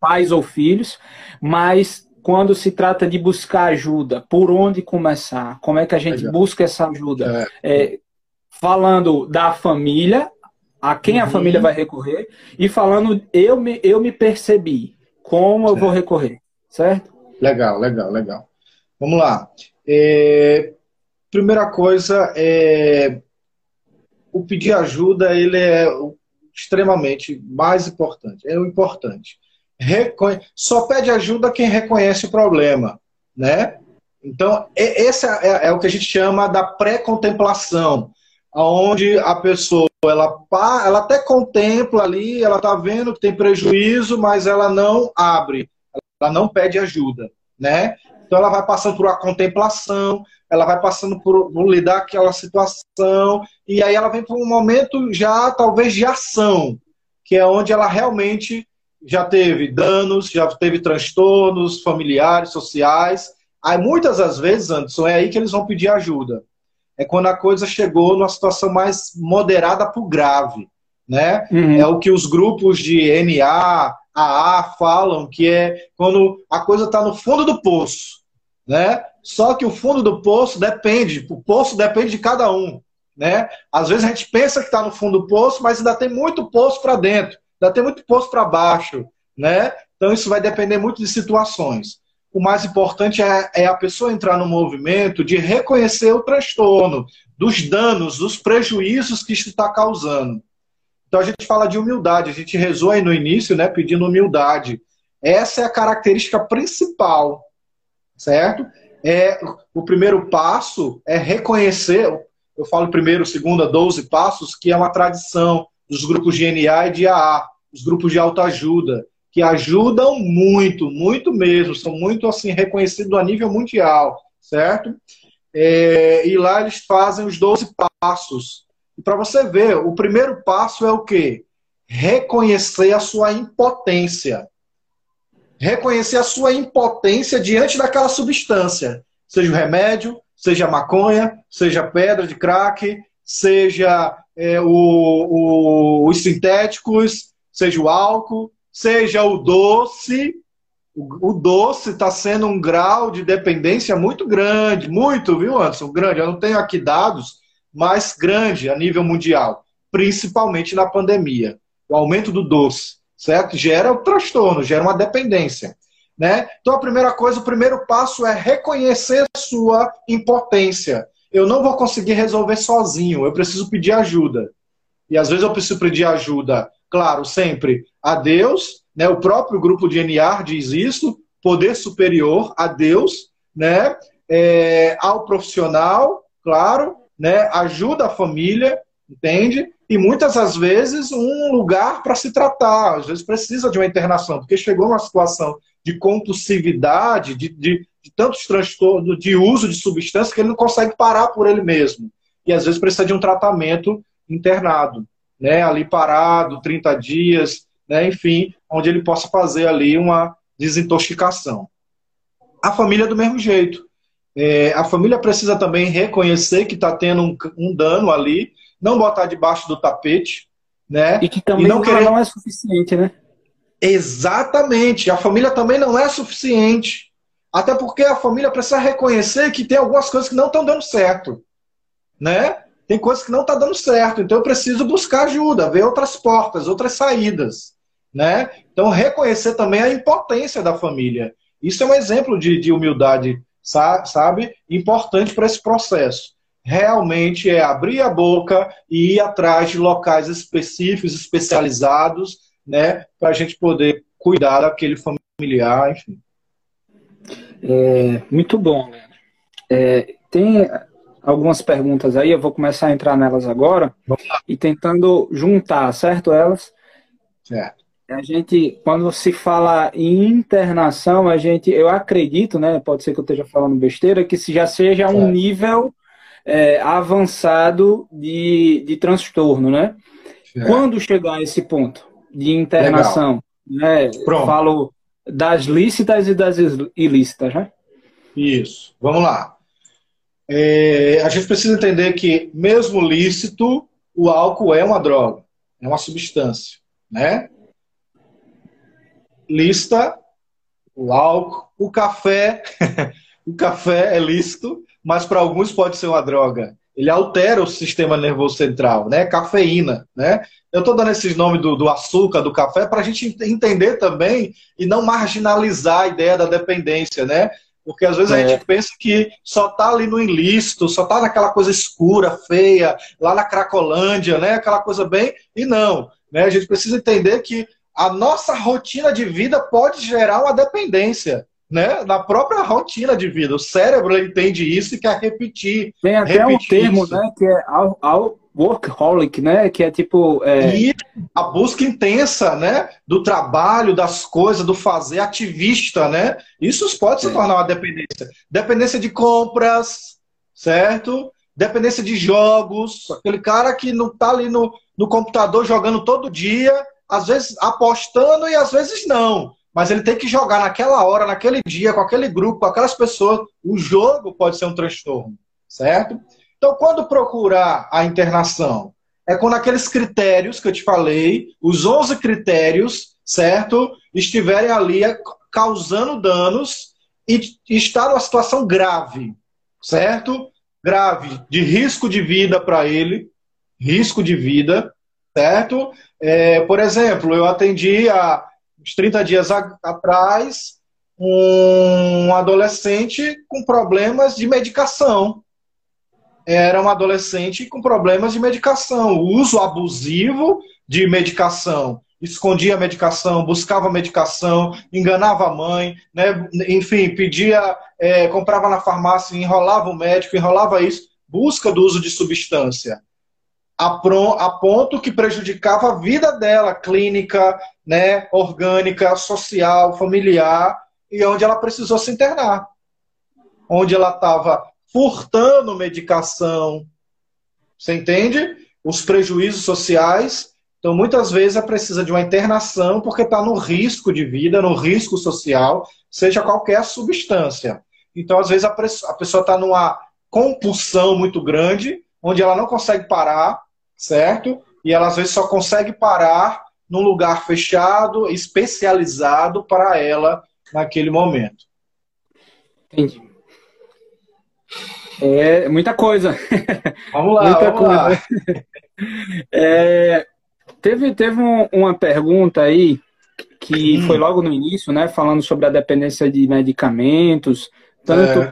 B: pais ou filhos, mas quando se trata de buscar ajuda, por onde começar? Como é que a gente busca essa ajuda? É. é, falando da família, a quem uhum. a família vai recorrer, e falando eu me, eu me percebi, como certo. eu vou recorrer, certo?
C: Legal, legal, legal. Vamos lá. É, primeira coisa é o pedir ajuda, ele é extremamente mais importante. É o importante. Reconhe... Só pede ajuda quem reconhece o problema, né? Então, esse é, é, é o que a gente chama da pré-contemplação, onde a pessoa ela, ela até contempla ali, ela está vendo que tem prejuízo, mas ela não abre, ela não pede ajuda, né? Então ela vai passando por uma contemplação, ela vai passando por, por lidar com aquela situação, e aí ela vem para um momento já talvez de ação, que é onde ela realmente já teve danos, já teve transtornos familiares, sociais. Aí muitas das vezes, Anderson, é aí que eles vão pedir ajuda é quando a coisa chegou numa situação mais moderada para o grave. Né? Uhum. É o que os grupos de NA, AA falam que é quando a coisa está no fundo do poço, né? Só que o fundo do poço depende, o poço depende de cada um, né? Às vezes a gente pensa que está no fundo do poço, mas ainda tem muito poço para dentro, ainda tem muito poço para baixo, né? Então isso vai depender muito de situações. O mais importante é, é a pessoa entrar no movimento de reconhecer o transtorno, dos danos, dos prejuízos que isso está causando. Então a gente fala de humildade, a gente rezou aí no início, né, pedindo humildade. Essa é a característica principal, certo? É, o primeiro passo é reconhecer, eu falo primeiro, segundo, doze passos, que é uma tradição dos grupos de NA e de AA, os grupos de autoajuda, que ajudam muito, muito mesmo, são muito assim reconhecidos a nível mundial, certo? É, e lá eles fazem os 12 passos e para você ver, o primeiro passo é o quê? Reconhecer a sua impotência. Reconhecer a sua impotência diante daquela substância. Seja o remédio, seja a maconha, seja a pedra de crack, seja é, o, o, os sintéticos, seja o álcool, seja o doce. O, doce está sendo um grau de dependência muito grande, muito, viu, Anderson? Grande. Eu não tenho aqui dados, mais grande a nível mundial, principalmente na pandemia. O aumento do doce, certo? Gera o transtorno, gera uma dependência. Né? Então, a primeira coisa, o primeiro passo é reconhecer sua impotência. Eu não vou conseguir resolver sozinho, eu preciso pedir ajuda. E às vezes eu preciso pedir ajuda, claro, sempre a Deus, né? o próprio grupo de NR diz isso, poder superior a Deus, né? É, ao profissional, claro, né, ajuda a família, entende? E muitas das vezes um lugar para se tratar, às vezes precisa de uma internação, porque chegou numa situação de compulsividade, de, de, de tantos transtornos, de uso de substância que ele não consegue parar por ele mesmo. E às vezes precisa de um tratamento internado, né, ali parado, 30 dias, né, enfim, onde ele possa fazer ali uma desintoxicação. A família é do mesmo jeito. É, a família precisa também reconhecer que está tendo um, um, dano ali, não botar debaixo do tapete, né?
B: E que também e não, querer... não é suficiente, né?
C: Exatamente. A família também não é suficiente. Até porque a família precisa reconhecer que tem algumas coisas que não estão dando certo, né? Tem coisas que não estão tá dando certo. Então eu preciso buscar ajuda, ver outras portas, outras saídas, né? Então reconhecer também a impotência da família. Isso é um exemplo de, de humildade sabe? Importante para esse processo. Realmente é abrir a boca e ir atrás de locais específicos, especializados, né? Para a gente poder cuidar daquele familiar, enfim.
B: É, muito bom, é, tem algumas perguntas aí, eu vou começar a entrar nelas agora e tentando juntar, certo? Elas.
C: Certo.
B: A gente, quando se fala em internação, a gente, eu acredito, né? Pode ser que eu esteja falando besteira, que se já seja um nível é, avançado de, de transtorno, né? É. Quando chegar a esse ponto de internação, Legal. né? Pronto. Falo das lícitas e das ilícitas, né?
C: Isso. Vamos lá. É, a gente precisa entender que, mesmo lícito, o álcool é uma droga, é uma substância, né? lista o álcool, o café. o café é lícito, mas para alguns pode ser uma droga. Ele altera o sistema nervoso central, né? Cafeína, né? Eu estou dando esses nomes do, do açúcar, do café, para a gente entender também e não marginalizar a ideia da dependência, né? Porque às vezes é. a gente pensa que só tá ali no ilícito, só tá naquela coisa escura, feia, lá na Cracolândia, né? Aquela coisa bem. E não. Né? A gente precisa entender que a nossa rotina de vida pode gerar uma dependência. Né? Na própria rotina de vida. O cérebro entende isso e quer repetir.
B: Tem até repetir um termo, isso. né? Que é ao, ao workaholic, né? Que é tipo. É...
C: E a busca intensa, né? Do trabalho, das coisas, do fazer, ativista, né? Isso pode se é. tornar uma dependência. Dependência de compras, certo? Dependência de jogos. Aquele cara que não tá ali no, no computador jogando todo dia às vezes apostando e às vezes não. Mas ele tem que jogar naquela hora, naquele dia, com aquele grupo, com aquelas pessoas. O jogo pode ser um transtorno, certo? Então, quando procurar a internação? É quando aqueles critérios que eu te falei, os 11 critérios certo? Estiverem ali causando danos e está numa situação grave, certo? Grave, de risco de vida para ele, risco de vida, certo? É, por exemplo, eu atendi há uns 30 dias a, atrás um adolescente com problemas de medicação. Era um adolescente com problemas de medicação, uso abusivo de medicação escondia a medicação, buscava a medicação, enganava a mãe, né? enfim, pedia, é, comprava na farmácia, enrolava o médico, enrolava isso, busca do uso de substância. A, ponto que prejudicava a vida dela, clínica, né, orgânica, social, familiar, e onde ela precisou se internar. Onde ela estava furtando medicação. Você entende? Os prejuízos sociais então, muitas vezes, ela precisa de uma internação porque está no risco de vida, no risco social, seja qualquer substância. Então, às vezes, a pessoa está numa compulsão muito grande, onde ela não consegue parar, certo? E ela, às vezes, só consegue parar num lugar fechado, especializado para ela naquele momento.
B: Entendi. É muita coisa.
C: Vamos lá, muita vamos coisa. lá.
B: É, Teve, teve um, uma pergunta aí que hum. foi logo no início, né? Falando sobre a dependência de medicamentos, tanto é.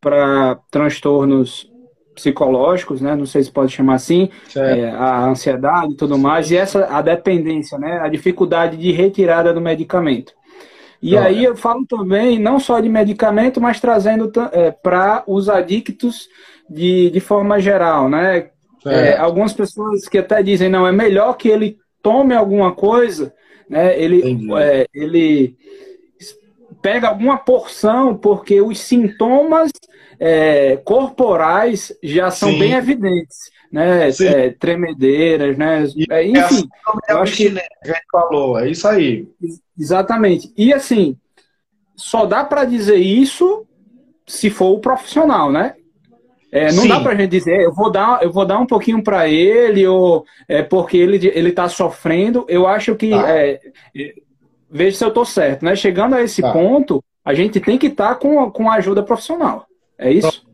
B: para transtornos psicológicos, né? Não sei se pode chamar assim, é, a ansiedade e tudo mais, e essa a dependência, né? A dificuldade de retirada do medicamento. E oh, aí eu falo também não só de medicamento, mas trazendo é, para os adictos de, de forma geral, né? É, algumas pessoas que até dizem, não, é melhor que ele tome alguma coisa, né? Ele, é, ele pega alguma porção, porque os sintomas é, corporais já são Sim. bem evidentes, né? É, tremedeiras, né? É, enfim,
C: eu acho que a gente falou, é isso aí.
B: Exatamente. E assim, só dá para dizer isso se for o profissional, né? É, não Sim. dá pra gente dizer, eu vou dar, eu vou dar um pouquinho para ele, ou é, porque ele, ele tá sofrendo. Eu acho que. Ah. É, veja se eu tô certo, né? Chegando a esse ah. ponto, a gente tem que estar tá com, com ajuda profissional. É isso?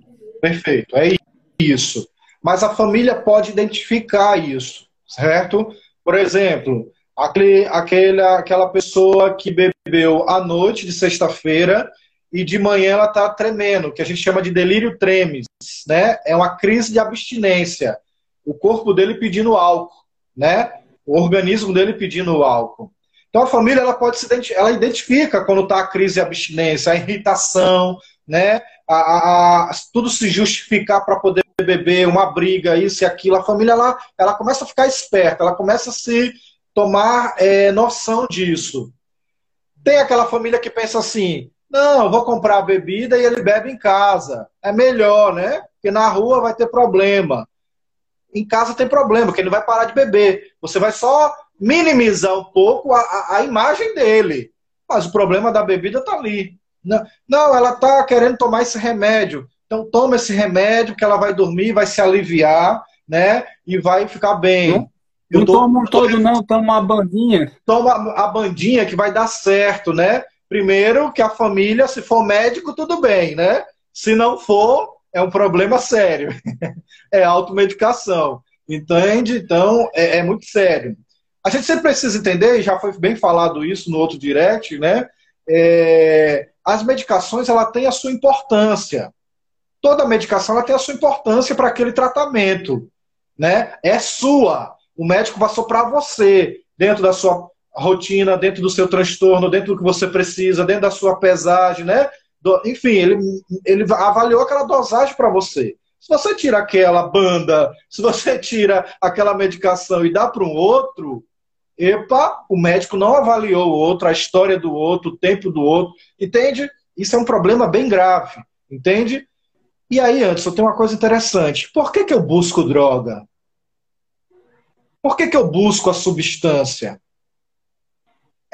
C: Perfeito, é isso. Mas a família pode identificar isso, certo? Por exemplo, aquele, aquele, aquela pessoa que bebeu à noite de sexta-feira e de manhã ela está tremendo, que a gente chama de delírio tremes, né? É uma crise de abstinência. O corpo dele pedindo álcool, né? O organismo dele pedindo álcool. Então a família ela pode se ela identifica quando está a crise de abstinência, a irritação, né? A, a, tudo se justificar para poder beber, uma briga, isso e aquilo. A família ela, ela começa a ficar esperta, ela começa a se tomar é, noção disso. Tem aquela família que pensa assim: não, vou comprar a bebida e ele bebe em casa. É melhor, né? Porque na rua vai ter problema. Em casa tem problema, porque ele não vai parar de beber. Você vai só minimizar um pouco a, a, a imagem dele. Mas o problema da bebida está ali. Não, não ela está querendo tomar esse remédio. Então toma esse remédio que ela vai dormir, vai se aliviar, né? E vai ficar bem.
B: Não, não tô, toma todo, não, toma uma bandinha.
C: Toma a bandinha que vai dar certo, né? Primeiro, que a família, se for médico, tudo bem, né? Se não for, é um problema sério. é automedicação. Entende? Então, é, é, muito sério. A gente sempre precisa entender, e já foi bem falado isso no outro direct, né? É, as medicações, ela tem a sua importância. Toda medicação, ela tem a sua importância para aquele tratamento, né? É sua. O médico passou para você, dentro da sua rotina, dentro do seu transtorno, dentro do que você precisa, dentro da sua pesagem, né? Do, enfim, ele, ele avaliou aquela dosagem para você. Se você tira aquela banda, se você tira aquela medicação e dá para um outro, epa, o médico não avaliou o outro, a história do outro, o tempo do outro, entende? Isso é um problema bem grave, entende? E aí, antes, eu tenho uma coisa interessante. Por que, que eu busco droga? Por que, que eu busco a substância?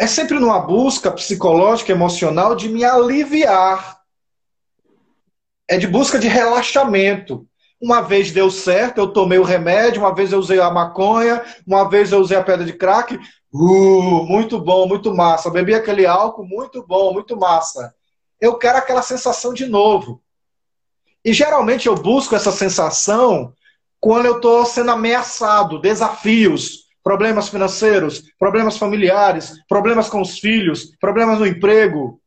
C: é sempre numa busca psicológica, emocional de me aliviar. É de busca de relaxamento. Uma vez deu certo, eu tomei o remédio, uma vez eu usei a maconha, uma vez eu usei a pedra de crack, Uh, muito bom, muito massa. Bebi aquele álcool, muito bom, muito massa. Eu quero aquela sensação de novo. E geralmente eu busco essa sensação quando eu estou sendo ameaçado, desafios, problemas financeiros, problemas familiares, problemas com os filhos, problemas no emprego.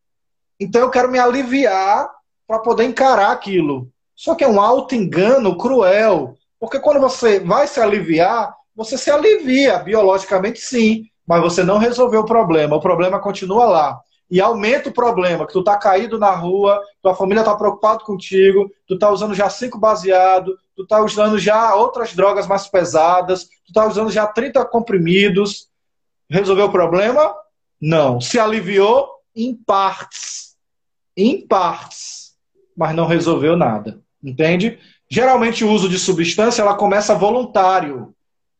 C: Então eu quero me aliviar para poder encarar aquilo. Só que é um auto engano cruel, porque quando você vai se aliviar, você se alivia biologicamente sim, mas você não resolveu o problema. O problema continua lá. E aumenta o problema, que tu tá caído na rua, tua família tá preocupado contigo, tu tá usando já cinco baseado, tu tá usando já outras drogas mais pesadas, tu tá usando já 30 comprimidos. Resolveu o problema? Não. Se aliviou em partes. Em partes. Mas não resolveu nada. Entende? Geralmente o uso de substância ela começa voluntário.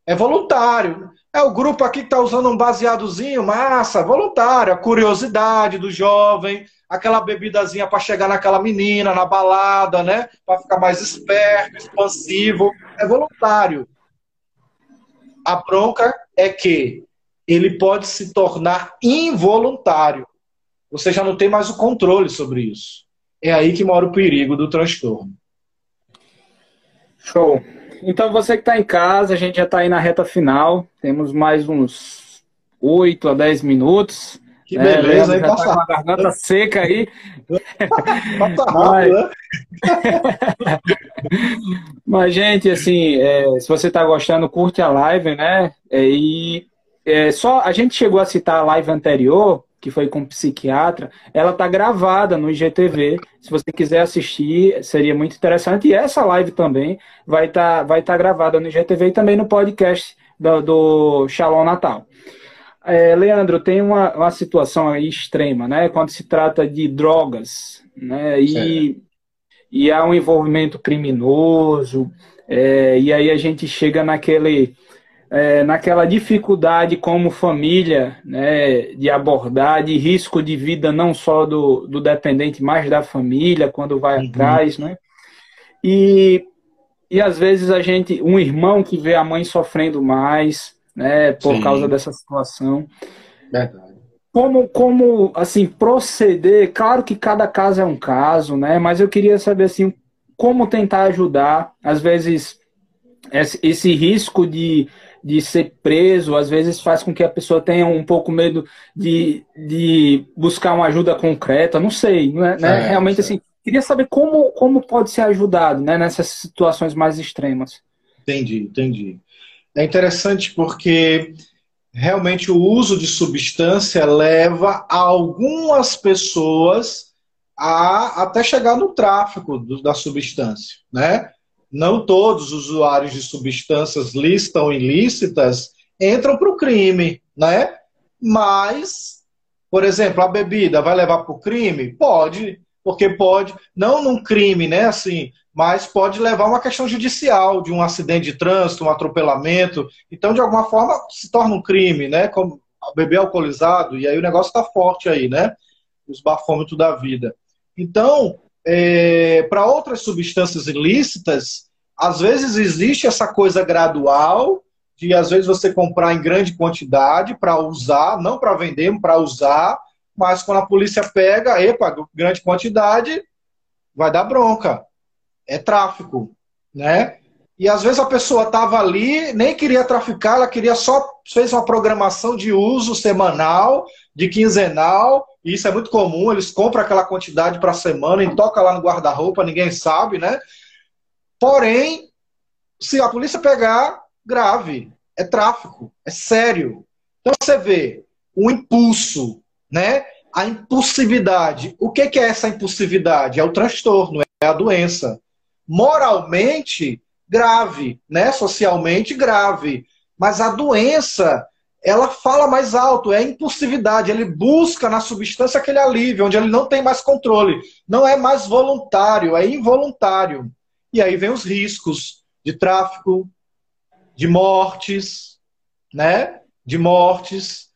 C: É voluntário. É o grupo aqui que está usando um baseadozinho, massa, voluntário, a curiosidade do jovem, aquela bebidazinha para chegar naquela menina, na balada, né? Para ficar mais esperto, expansivo. É voluntário. A bronca é que ele pode se tornar involuntário. Você já não tem mais o controle sobre isso. É aí que mora o perigo do transtorno.
B: Show. Então você que está em casa, a gente já está aí na reta final. Temos mais uns 8 a 10 minutos.
C: Que é, beleza,
B: aí já tá com a garganta seca aí. Passa rápido, né? Mas, gente, assim, é, se você está gostando, curte a live, né? É, e é, só a gente chegou a citar a live anterior, que foi com psiquiatra, ela está gravada no IGTV. Se você quiser assistir, seria muito interessante. E essa live também vai estar tá, vai tá gravada no IGTV e também no podcast do, do Shalom Natal. É, Leandro, tem uma, uma situação aí extrema, né? Quando se trata de drogas, né? E, e há um envolvimento criminoso, é, e aí a gente chega naquele é, naquela dificuldade como família né, de abordar, de risco de vida não só do, do dependente, mas da família quando vai uhum. atrás, né? E, e às vezes a gente, um irmão que vê a mãe sofrendo mais, né, por Sim. causa dessa situação. Verdade. Como, como, assim, proceder? Claro que cada caso é um caso, né? Mas eu queria saber, assim, como tentar ajudar. Às vezes, esse, esse risco de de ser preso, às vezes faz com que a pessoa tenha um pouco medo de, de buscar uma ajuda concreta, não sei, né? É, Realmente, assim, queria saber como, como pode ser ajudado né, nessas situações mais extremas.
C: Entendi, entendi. É interessante porque realmente o uso de substância leva algumas pessoas a até chegar no tráfico do, da substância, né? Não todos os usuários de substâncias listas ou ilícitas entram para o crime, né? Mas, por exemplo, a bebida vai levar para o crime? Pode, porque pode, não num crime, né? Assim, mas pode levar uma questão judicial, de um acidente de trânsito, um atropelamento. Então, de alguma forma, se torna um crime, né? Como beber alcoolizado, e aí o negócio está forte aí, né? Os bafômetros da vida. Então, é, para outras substâncias ilícitas, às vezes existe essa coisa gradual de às vezes você comprar em grande quantidade para usar, não para vender, para usar, mas quando a polícia pega, epa, grande quantidade, vai dar bronca. É tráfico, né? E às vezes a pessoa estava ali, nem queria traficar, ela queria só fez uma programação de uso semanal, de quinzenal, e isso é muito comum, eles compram aquela quantidade para a semana e toca lá no guarda-roupa, ninguém sabe, né? Porém, se a polícia pegar, grave, é tráfico, é sério. Então você vê o impulso, né? A impulsividade. O que é essa impulsividade? É o transtorno, é a doença. Moralmente grave, né? Socialmente grave. Mas a doença ela fala mais alto, é a impulsividade. Ele busca na substância aquele alívio, onde ele não tem mais controle. Não é mais voluntário, é involuntário. E aí vem os riscos de tráfico, de mortes, né? De mortes.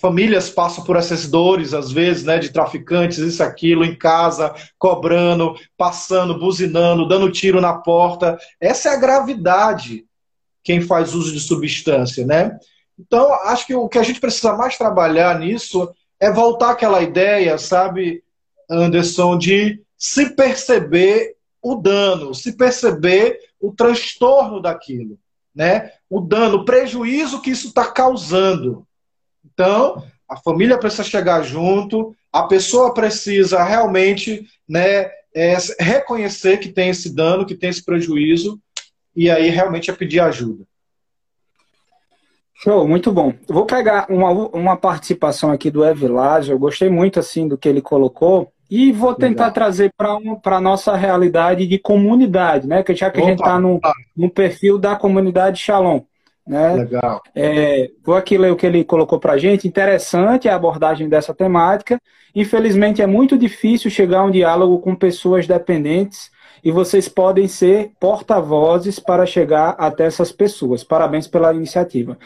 C: Famílias passam por essas dores, às vezes, né? De traficantes, isso, aquilo, em casa, cobrando, passando, buzinando, dando tiro na porta. Essa é a gravidade quem faz uso de substância, né? Então, acho que o que a gente precisa mais trabalhar nisso é voltar àquela ideia, sabe, Anderson, de se perceber o dano, se perceber o transtorno daquilo, né? O dano, o prejuízo que isso está causando. Então, a família precisa chegar junto, a pessoa precisa realmente, né, é, reconhecer que tem esse dano, que tem esse prejuízo, e aí realmente é pedir ajuda.
B: Show, muito bom. Vou pegar uma, uma participação aqui do Evilásio, eu gostei muito assim do que ele colocou, e vou tentar Legal. trazer para um, a nossa realidade de comunidade, né? Que já que Opa, a gente está no, no perfil da comunidade Shalom. Né?
C: Legal.
B: É, vou aqui ler o que ele colocou para a gente. Interessante a abordagem dessa temática. Infelizmente, é muito difícil chegar a um diálogo com pessoas dependentes e vocês podem ser porta-vozes para chegar até essas pessoas. Parabéns pela iniciativa.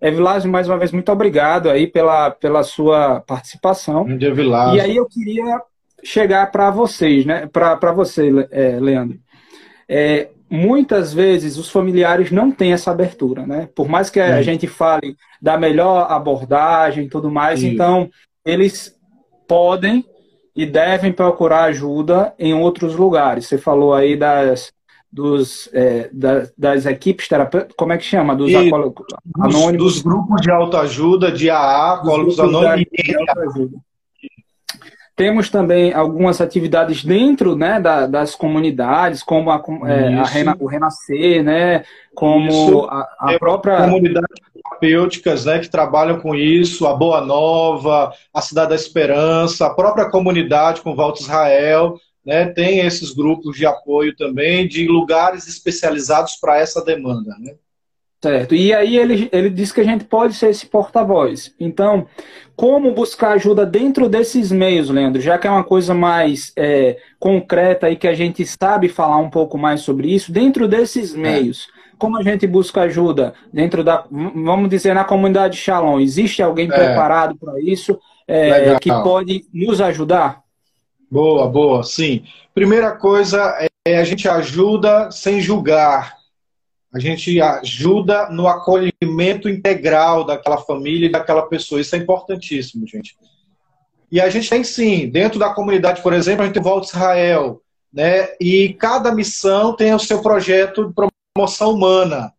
B: Evilásio, mais uma vez, muito obrigado aí pela, pela sua participação.
C: E
B: aí eu queria chegar para vocês, né? Para você, é, Leandro. É, muitas vezes os familiares não têm essa abertura, né? Por mais que a gente fale da melhor abordagem e tudo mais, Sim. então eles podem e devem procurar ajuda em outros lugares. Você falou aí das, dos, é, das, das, equipes terapêuticas, como é que chama?
C: Dos, anônimos. Dos, grupos de autoajuda, de AA, alcoólicos anônimos.
B: Temos também algumas atividades dentro né, da, das comunidades, como a, é, a Rena, o Renascer, né, como isso. a, a própria.
C: Comunidades terapêuticas né, que trabalham com isso, a Boa Nova, a Cidade da Esperança, a própria comunidade com Volta Israel, né, tem esses grupos de apoio também, de lugares especializados para essa demanda. Né?
B: Certo. E aí ele, ele diz que a gente pode ser esse porta-voz. Então, como buscar ajuda dentro desses meios, Leandro? Já que é uma coisa mais é, concreta e que a gente sabe falar um pouco mais sobre isso, dentro desses é. meios, é. como a gente busca ajuda dentro da, vamos dizer, na comunidade Shalom? Existe alguém é. preparado para isso é, que pode nos ajudar?
C: Boa, boa, sim. Primeira coisa é a gente ajuda sem julgar a gente ajuda no acolhimento integral daquela família e daquela pessoa. Isso é importantíssimo, gente. E a gente tem sim, dentro da comunidade, por exemplo, a gente Volta Israel, né? E cada missão tem o seu projeto de promoção humana.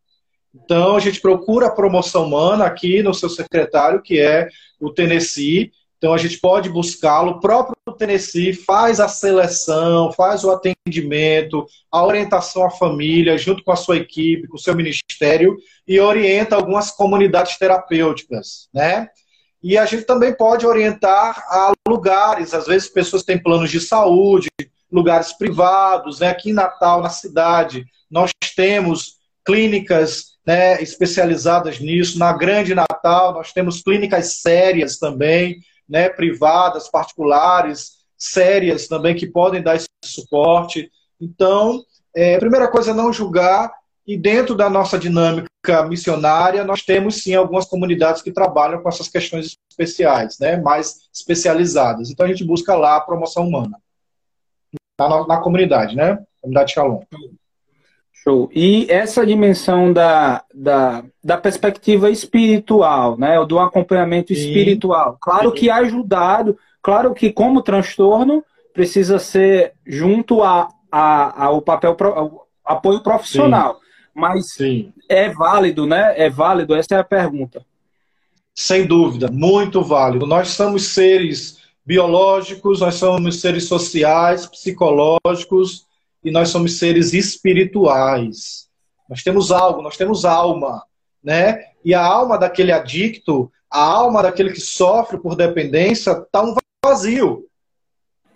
C: Então a gente procura a promoção humana aqui no seu secretário, que é o Tennessee, então a gente pode buscá-lo. O próprio Tennessee faz a seleção, faz o atendimento, a orientação à família, junto com a sua equipe, com o seu ministério, e orienta algumas comunidades terapêuticas, né? E a gente também pode orientar a lugares, às vezes pessoas têm planos de saúde, lugares privados, né? Aqui em Natal, na cidade, nós temos clínicas né, especializadas nisso. Na Grande Natal, nós temos clínicas sérias também, né, privadas, particulares, sérias também, que podem dar esse suporte. Então, é, a primeira coisa é não julgar, e dentro da nossa dinâmica missionária, nós temos sim algumas comunidades que trabalham com essas questões especiais, né, mais especializadas. Então, a gente busca lá a promoção humana. Na, na comunidade, né? Comunidade Shalom.
B: Show. E essa dimensão da, da, da perspectiva espiritual, né? Do acompanhamento Sim. espiritual. Claro Sim. que ajudado, claro que como transtorno precisa ser junto a, a, ao papel ao apoio profissional. Sim. Mas Sim. é válido, né? É válido? Essa é a pergunta.
C: Sem dúvida, muito válido. Nós somos seres biológicos, nós somos seres sociais, psicológicos, e nós somos seres espirituais. Nós temos algo, nós temos alma, né? E a alma daquele adicto, a alma daquele que sofre por dependência, está um vazio.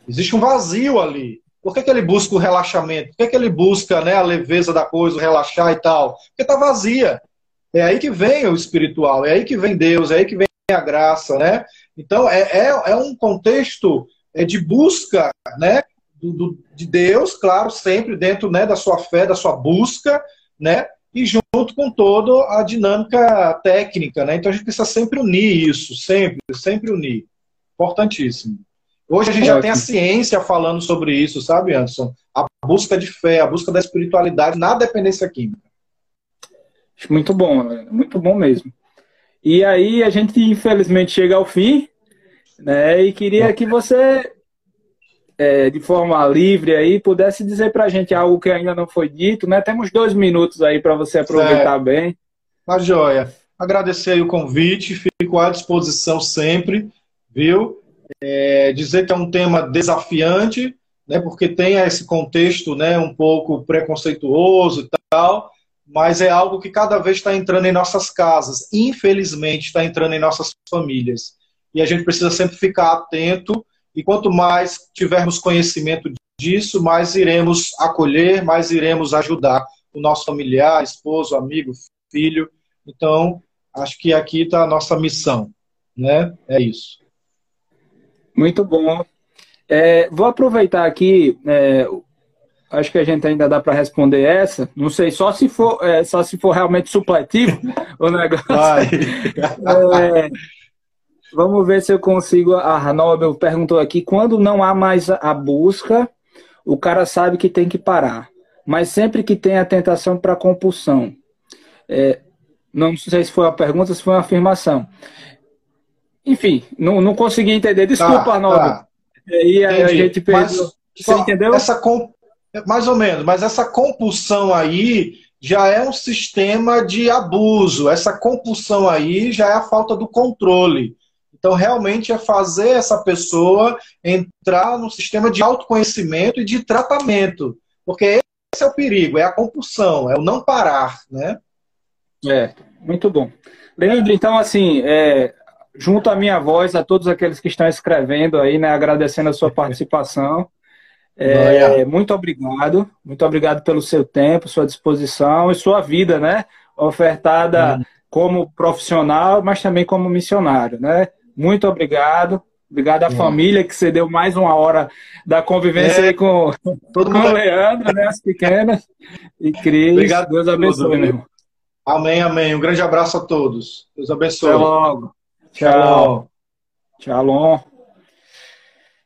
C: Existe um vazio ali. Por que, que ele busca o relaxamento? Por que, que ele busca né, a leveza da coisa, o relaxar e tal? Porque está vazia. É aí que vem o espiritual, é aí que vem Deus, é aí que vem a graça, né? Então, é, é, é um contexto é, de busca, né? Do, do, de Deus, claro, sempre dentro né, da sua fé, da sua busca, né? E junto com toda a dinâmica técnica, né? Então a gente precisa sempre unir isso, sempre, sempre unir. Importantíssimo. Hoje a gente já tem a ciência falando sobre isso, sabe, Anderson? A busca de fé, a busca da espiritualidade na dependência química.
B: Muito bom, né? muito bom mesmo. E aí a gente infelizmente chega ao fim, né? E queria que você, é, de forma livre aí, pudesse dizer para a gente algo que ainda não foi dito, né? Temos dois minutos aí para você aproveitar certo. bem.
C: Tá joia. Agradecer o convite, fico à disposição sempre, viu? É, dizer que é um tema desafiante, né? Porque tem esse contexto, né? Um pouco preconceituoso e tal mas é algo que cada vez está entrando em nossas casas, infelizmente está entrando em nossas famílias. E a gente precisa sempre ficar atento, e quanto mais tivermos conhecimento disso, mais iremos acolher, mais iremos ajudar o nosso familiar, esposo, amigo, filho. Então, acho que aqui está a nossa missão, né? É isso.
B: Muito bom. É, vou aproveitar aqui é, acho que a gente ainda dá para responder essa. Não sei, só se for, é, só se for realmente supletivo o negócio. Vamos ver se eu consigo. A Nobel perguntou aqui: quando não há mais a busca, o cara sabe que tem que parar. Mas sempre que tem a tentação para compulsão. É, não sei se foi uma pergunta, se foi uma afirmação. Enfim, não, não consegui entender. Desculpa, tá, Nobel. Tá.
C: E aí a gente perdeu. Mas, Você entendeu? Essa, comp mais ou menos, mas essa compulsão aí já é um sistema de abuso. Essa compulsão aí já é a falta do controle. Então, realmente é fazer essa pessoa entrar no sistema de autoconhecimento e de tratamento. Porque esse é o perigo, é a compulsão, é o não parar, né?
B: É, muito bom. Leandro, então, assim, é, junto à minha voz, a todos aqueles que estão escrevendo aí, né, agradecendo a sua participação. É, muito obrigado, muito obrigado pelo seu tempo, sua disposição e sua vida, né? Ofertada uhum. como profissional, mas também como missionário, né? Muito obrigado. Obrigado à uhum. família que cedeu mais uma hora da convivência é. aí com, Todo com o Leandro, né? As pequenas. E Cris. Obrigado. Deus abençoe, meu irmão.
C: Amém, amém. Um grande abraço a todos. Deus abençoe.
B: Até logo. Tchau. Tchau.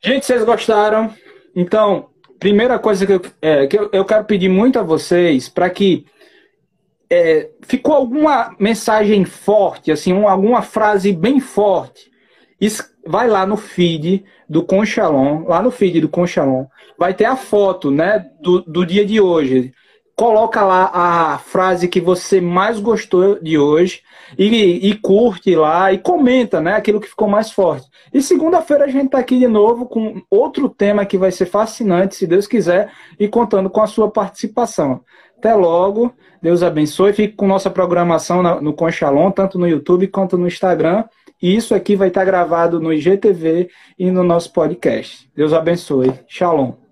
B: Gente, vocês gostaram? Então, primeira coisa que eu, é, que eu, eu quero pedir muito a vocês para que é, ficou alguma mensagem forte, assim, um, alguma frase bem forte. Vai lá no feed do Conchalon, lá no feed do Conchalon, vai ter a foto, né, do, do dia de hoje coloca lá a frase que você mais gostou de hoje e, e, curte lá e comenta, né, aquilo que ficou mais forte. E segunda-feira a gente está aqui de novo com outro tema que vai ser fascinante, se Deus quiser, e contando com a sua participação. Até logo, Deus abençoe, fique com nossa programação no Conchalon, tanto no YouTube quanto no Instagram. E isso aqui vai estar gravado no IGTV e no nosso podcast. Deus abençoe. Shalom.